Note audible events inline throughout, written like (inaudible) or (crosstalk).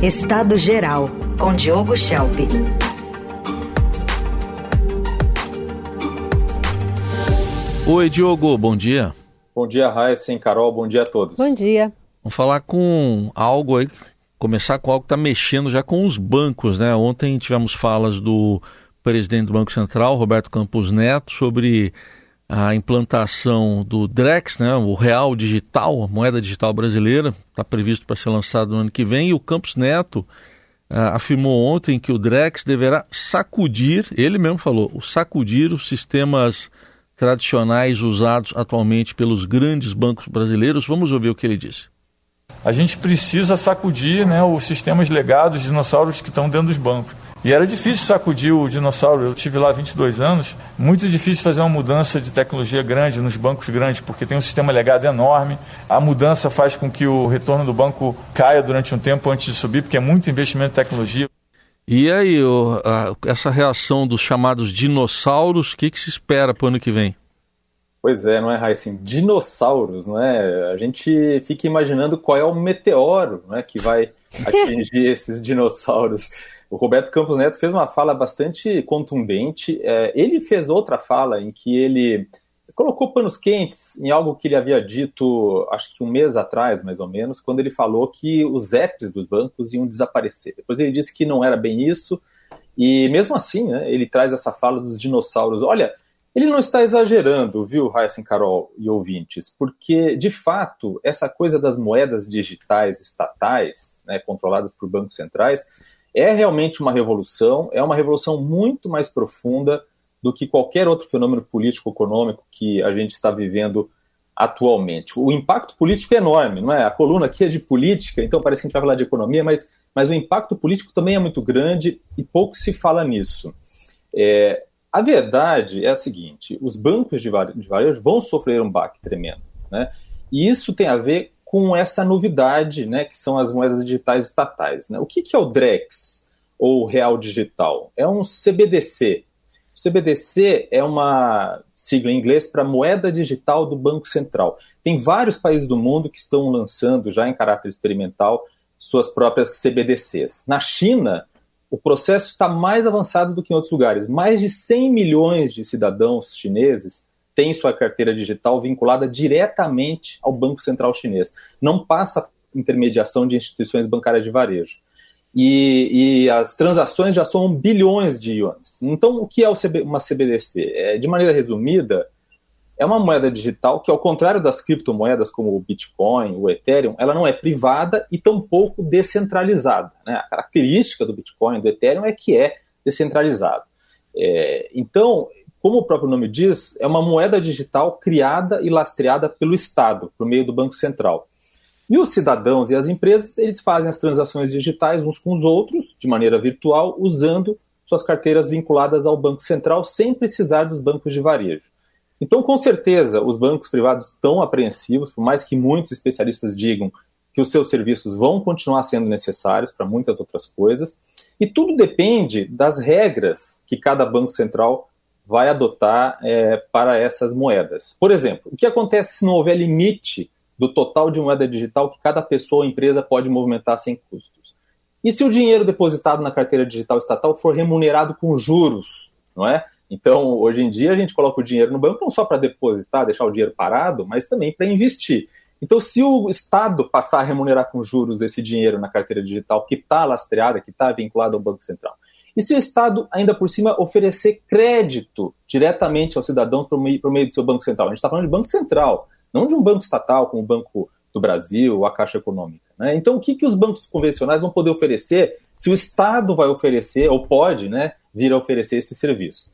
Estado Geral, com Diogo Schelp. Oi, Diogo, bom dia. Bom dia, Raíssa e Carol, bom dia a todos. Bom dia. Vamos falar com algo aí, começar com algo que está mexendo já com os bancos, né? Ontem tivemos falas do presidente do Banco Central, Roberto Campos Neto, sobre a implantação do Drex, né, o real digital, a moeda digital brasileira, está previsto para ser lançado no ano que vem, e o Campos Neto uh, afirmou ontem que o Drex deverá sacudir, ele mesmo falou, sacudir os sistemas tradicionais usados atualmente pelos grandes bancos brasileiros. Vamos ouvir o que ele disse. A gente precisa sacudir né, os sistemas legados, os dinossauros que estão dentro dos bancos. E era difícil sacudir o dinossauro. Eu tive lá 22 anos. Muito difícil fazer uma mudança de tecnologia grande nos bancos grandes, porque tem um sistema legado enorme. A mudança faz com que o retorno do banco caia durante um tempo antes de subir, porque é muito investimento em tecnologia. E aí, a, essa reação dos chamados dinossauros, o que, que se espera para o ano que vem? Pois é, não é, Raíssa? Dinossauros, não é? A gente fica imaginando qual é o meteoro não é, que vai (laughs) atingir esses dinossauros. O Roberto Campos Neto fez uma fala bastante contundente. É, ele fez outra fala em que ele colocou panos quentes em algo que ele havia dito, acho que um mês atrás, mais ou menos, quando ele falou que os apps dos bancos iam desaparecer. Depois ele disse que não era bem isso, e mesmo assim, né, ele traz essa fala dos dinossauros. Olha, ele não está exagerando, viu, Raíssa Carol e ouvintes, porque, de fato, essa coisa das moedas digitais estatais, né, controladas por bancos centrais, é realmente uma revolução, é uma revolução muito mais profunda do que qualquer outro fenômeno político-econômico que a gente está vivendo atualmente. O impacto político é enorme, não é? A coluna aqui é de política, então parece que a gente vai falar de economia, mas, mas o impacto político também é muito grande e pouco se fala nisso. É, a verdade é a seguinte: os bancos de varejo vão sofrer um baque tremendo, né? E isso tem a ver com essa novidade, né, que são as moedas digitais estatais. Né? O que, que é o DREX, ou Real Digital? É um CBDC. O CBDC é uma sigla em inglês para Moeda Digital do Banco Central. Tem vários países do mundo que estão lançando, já em caráter experimental, suas próprias CBDCs. Na China, o processo está mais avançado do que em outros lugares. Mais de 100 milhões de cidadãos chineses tem sua carteira digital vinculada diretamente ao Banco Central Chinês. Não passa intermediação de instituições bancárias de varejo. E, e, as transações já somam bilhões de yuans. Então, o que é uma CBDC? É, de maneira resumida, é uma moeda digital que, ao contrário das criptomoedas como o Bitcoin, o Ethereum, ela não é privada e tampouco descentralizada. Né? A característica do Bitcoin do Ethereum é que é descentralizado. É, então, como o próprio nome diz, é uma moeda digital criada e lastreada pelo Estado, por meio do Banco Central. E os cidadãos e as empresas, eles fazem as transações digitais uns com os outros, de maneira virtual, usando suas carteiras vinculadas ao Banco Central, sem precisar dos bancos de varejo. Então, com certeza, os bancos privados estão apreensivos, por mais que muitos especialistas digam que os seus serviços vão continuar sendo necessários para muitas outras coisas, e tudo depende das regras que cada banco central vai adotar é, para essas moedas. Por exemplo, o que acontece se não houver limite do total de moeda digital que cada pessoa ou empresa pode movimentar sem custos? E se o dinheiro depositado na carteira digital estatal for remunerado com juros, não é? Então, hoje em dia, a gente coloca o dinheiro no banco não só para depositar, deixar o dinheiro parado, mas também para investir. Então, se o Estado passar a remunerar com juros esse dinheiro na carteira digital que está lastreada, que está vinculada ao Banco Central, e se o Estado, ainda por cima, oferecer crédito diretamente aos cidadãos por meio, por meio do seu Banco Central? A gente está falando de Banco Central, não de um banco estatal como o Banco do Brasil ou a Caixa Econômica. Né? Então, o que, que os bancos convencionais vão poder oferecer se o Estado vai oferecer, ou pode né, vir a oferecer esse serviço?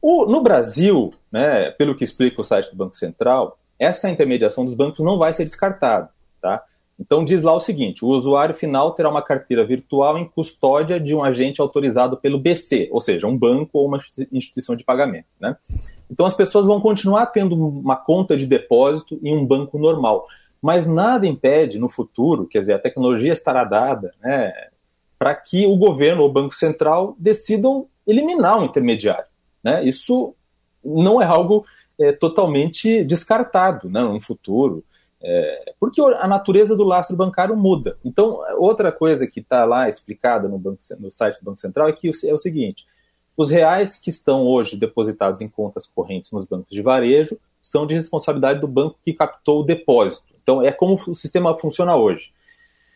O, no Brasil, né, pelo que explica o site do Banco Central, essa intermediação dos bancos não vai ser descartada. Tá? Então diz lá o seguinte: o usuário final terá uma carteira virtual em custódia de um agente autorizado pelo BC, ou seja, um banco ou uma instituição de pagamento. Né? Então as pessoas vão continuar tendo uma conta de depósito em um banco normal, mas nada impede no futuro, quer dizer, a tecnologia estará dada, né, para que o governo ou o Banco Central decidam eliminar o intermediário. Né? Isso não é algo é, totalmente descartado né, no futuro. É, porque a natureza do lastro bancário muda. Então, outra coisa que está lá explicada no, banco, no, site do Banco Central é que é o seguinte: os reais que estão hoje depositados em contas correntes nos bancos de varejo são de responsabilidade do banco que captou o depósito. Então, é como o sistema funciona hoje.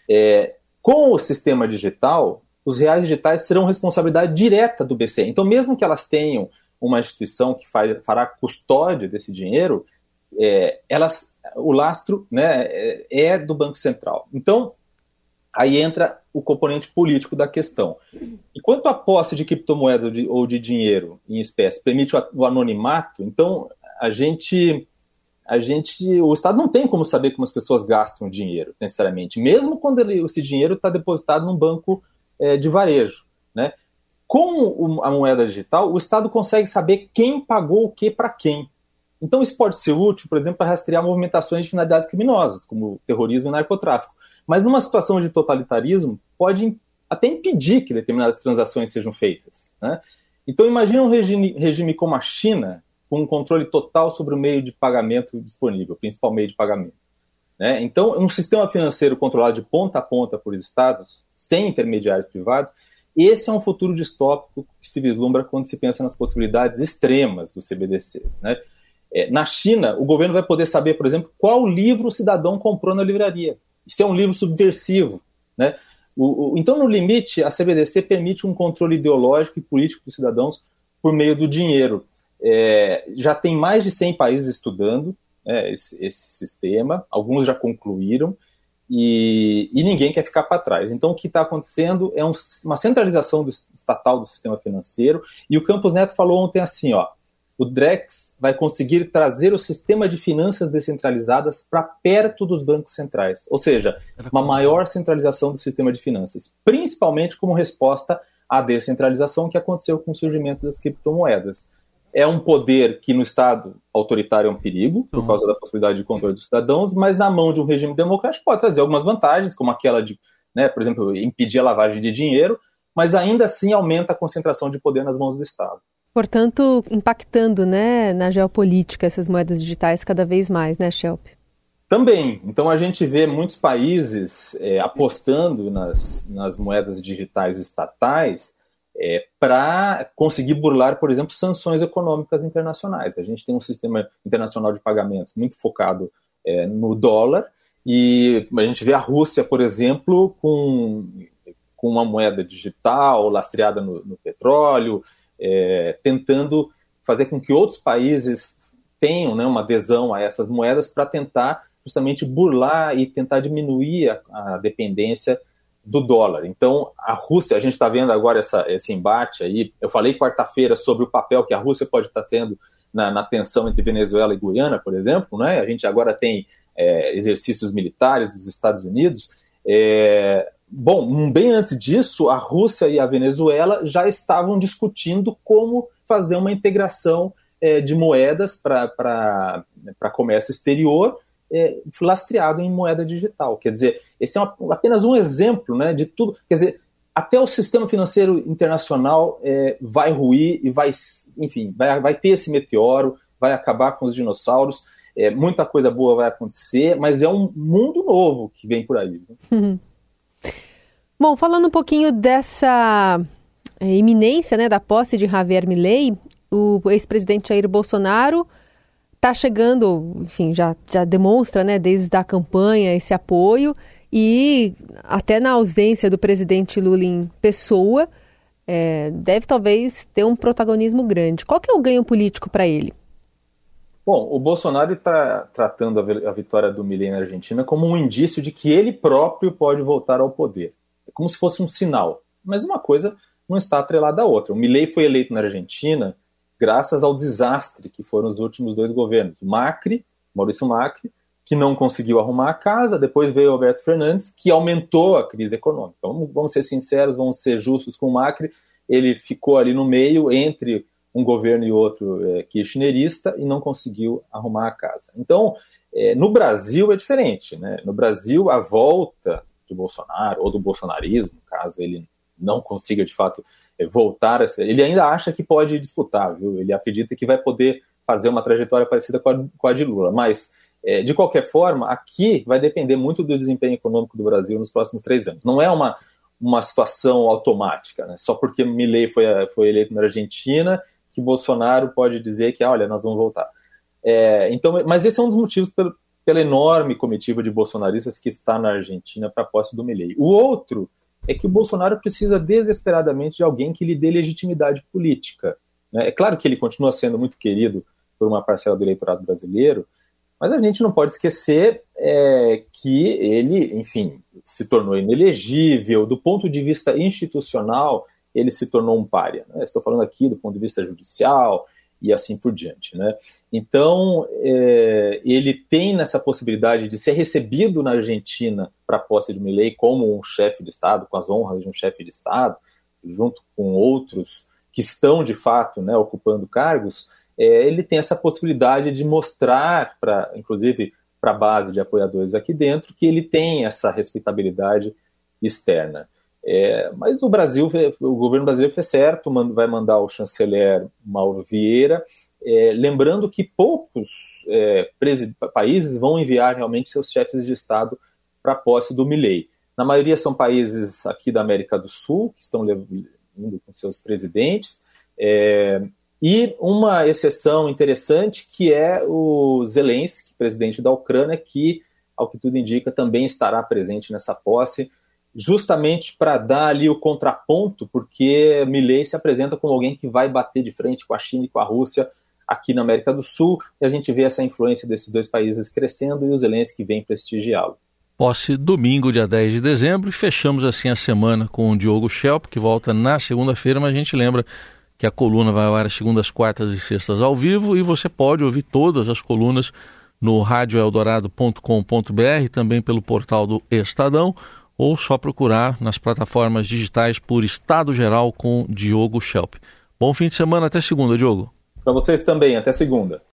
É, com o sistema digital, os reais digitais serão responsabilidade direta do BCE. Então, mesmo que elas tenham uma instituição que faz, fará custódia desse dinheiro, é, elas, o lastro né, é, é do Banco Central. Então, aí entra o componente político da questão. Enquanto a posse de criptomoedas ou de, ou de dinheiro em espécie permite o anonimato, então a gente a gente, o Estado não tem como saber como as pessoas gastam dinheiro, necessariamente, mesmo quando ele, esse dinheiro está depositado num banco é, de varejo. Né? Com a moeda digital, o Estado consegue saber quem pagou o que para quem. Então, isso pode ser útil, por exemplo, para rastrear movimentações de finalidades criminosas, como terrorismo e narcotráfico. Mas numa situação de totalitarismo, pode até impedir que determinadas transações sejam feitas. Né? Então, imagine um regime, regime como a China, com um controle total sobre o meio de pagamento disponível, o principal meio de pagamento. Né? Então, um sistema financeiro controlado de ponta a ponta por estados, sem intermediários privados, esse é um futuro distópico que se vislumbra quando se pensa nas possibilidades extremas dos CBDCs. Né? É, na China, o governo vai poder saber, por exemplo, qual livro o cidadão comprou na livraria. Se é um livro subversivo. Né? O, o, então, no limite, a CBDC permite um controle ideológico e político dos cidadãos por meio do dinheiro. É, já tem mais de 100 países estudando é, esse, esse, sistema, alguns já concluíram, e, e ninguém quer ficar para trás. Então, o que está acontecendo é um, uma centralização do, estatal do sistema financeiro, e o Campos Neto falou ontem assim, ó, o Drex vai conseguir trazer o sistema de finanças descentralizadas para perto dos bancos centrais, ou seja, uma maior centralização do sistema de finanças, principalmente como resposta à descentralização que aconteceu com o surgimento das criptomoedas é um poder que no Estado autoritário é um perigo, por uhum. causa da possibilidade de controle dos cidadãos, mas na mão de um regime democrático pode trazer algumas vantagens, como aquela de, né, por exemplo, impedir a lavagem de dinheiro, mas ainda assim aumenta a concentração de poder nas mãos do Estado. Portanto, impactando né, na geopolítica essas moedas digitais cada vez mais, né, Shelp? Também. Então a gente vê muitos países é, apostando nas, nas moedas digitais estatais é, para conseguir burlar, por exemplo, sanções econômicas internacionais. A gente tem um sistema internacional de pagamentos muito focado é, no dólar, e a gente vê a Rússia, por exemplo, com, com uma moeda digital lastreada no, no petróleo, é, tentando fazer com que outros países tenham né, uma adesão a essas moedas para tentar justamente burlar e tentar diminuir a, a dependência do dólar. Então, a Rússia, a gente está vendo agora essa, esse embate aí. Eu falei quarta-feira sobre o papel que a Rússia pode estar tá tendo na, na, tensão entre Venezuela e Guiana, por exemplo. Né? A gente agora tem é, exercícios militares dos Estados Unidos. É, bom, bem antes disso, a Rússia e a Venezuela já estavam discutindo como fazer uma integração é, de moedas para comércio exterior é, lastreado em moeda digital. Quer dizer, esse é uma, apenas um exemplo né, de tudo. Quer dizer, até o sistema financeiro internacional é, vai ruir e vai, enfim, vai, vai ter esse meteoro, vai acabar com os dinossauros. É, muita coisa boa vai acontecer, mas é um mundo novo que vem por aí. Uhum. (laughs) Bom, falando um pouquinho dessa é, iminência né, da posse de Javier Milei, o ex-presidente Jair Bolsonaro está chegando, enfim, já, já demonstra, né, desde a campanha esse apoio e até na ausência do presidente Lula em pessoa, é, deve talvez ter um protagonismo grande. Qual que é o ganho político para ele? Bom, o Bolsonaro está tratando a vitória do Milei na Argentina como um indício de que ele próprio pode voltar ao poder. É como se fosse um sinal. Mas uma coisa não está atrelada à outra. O Milei foi eleito na Argentina graças ao desastre que foram os últimos dois governos. Macri, Maurício Macri, que não conseguiu arrumar a casa, depois veio Alberto Fernandes, que aumentou a crise econômica. Vamos, vamos ser sinceros, vamos ser justos com o Macri, ele ficou ali no meio entre um governo e outro é, kirchnerista e não conseguiu arrumar a casa. Então, é, no Brasil é diferente. Né? No Brasil, a volta de Bolsonaro, ou do bolsonarismo, caso ele não consiga de fato é, voltar a ser. Ele ainda acha que pode disputar, viu? Ele acredita que vai poder fazer uma trajetória parecida com a, com a de Lula, mas É, de qualquer forma, aqui vai depender muito do desempenho econômico do Brasil nos próximos três anos. Não é uma, uma situação automática, né? só porque Milley foi, foi eleito na Argentina que Bolsonaro pode dizer que, ah, olha, nós vamos voltar. É, então, mas esse é um dos motivos pelo, pela enorme comitiva de bolsonaristas que está na Argentina para a posse do Milley. O outro é que o Bolsonaro precisa desesperadamente de alguém que lhe dê legitimidade política. Né? É claro que ele continua sendo muito querido por uma parcela do eleitorado brasileiro, mas a gente não pode esquecer é, que ele, enfim, se tornou inelegível, do ponto de vista institucional, ele se tornou um párea. Né? Estou falando aqui do ponto de vista judicial, e assim por diante. Né? Então, é, ele tem nessa possibilidade de ser recebido na Argentina para a posse de Milley como um chefe de Estado, com as honras de um chefe de Estado, junto com outros que estão, de fato, né, ocupando cargos, é, ele tem essa possibilidade de mostrar, para, inclusive para a base de apoiadores aqui dentro, que ele tem essa respeitabilidade externa. É, mas o Brasil, o governo brasileiro fez certo, vai mandar o chanceler Mauro Vieira, é, lembrando que poucos é, países vão enviar realmente seus chefes de Estado para a posse do Milley. Na maioria são países aqui da América do Sul, que estão indo com seus presidentes, é, e uma exceção interessante que é o Zelensky, presidente da Ucrânia, que, ao que tudo indica, também estará presente nessa posse justamente para dar ali o contraponto, porque Milley se apresenta como alguém que vai bater de frente com a China e com a Rússia aqui na América do Sul, e a gente vê essa influência desses dois países crescendo e o Zelensky vem prestigiá-lo. Posse domingo, dia 10 de dezembro, e fechamos assim a semana com o Diogo Schelp, que volta na segunda-feira, mas a gente lembra que a coluna vai ao ar às segundas, quartas e sextas ao vivo, e você pode ouvir todas as colunas no radioeldorado.com.br, também pelo portal do Estadão, ou só procurar nas plataformas digitais por Estado Geral com Diogo Schelp. Bom fim de semana, até segunda, Diogo. Para vocês também, até segunda.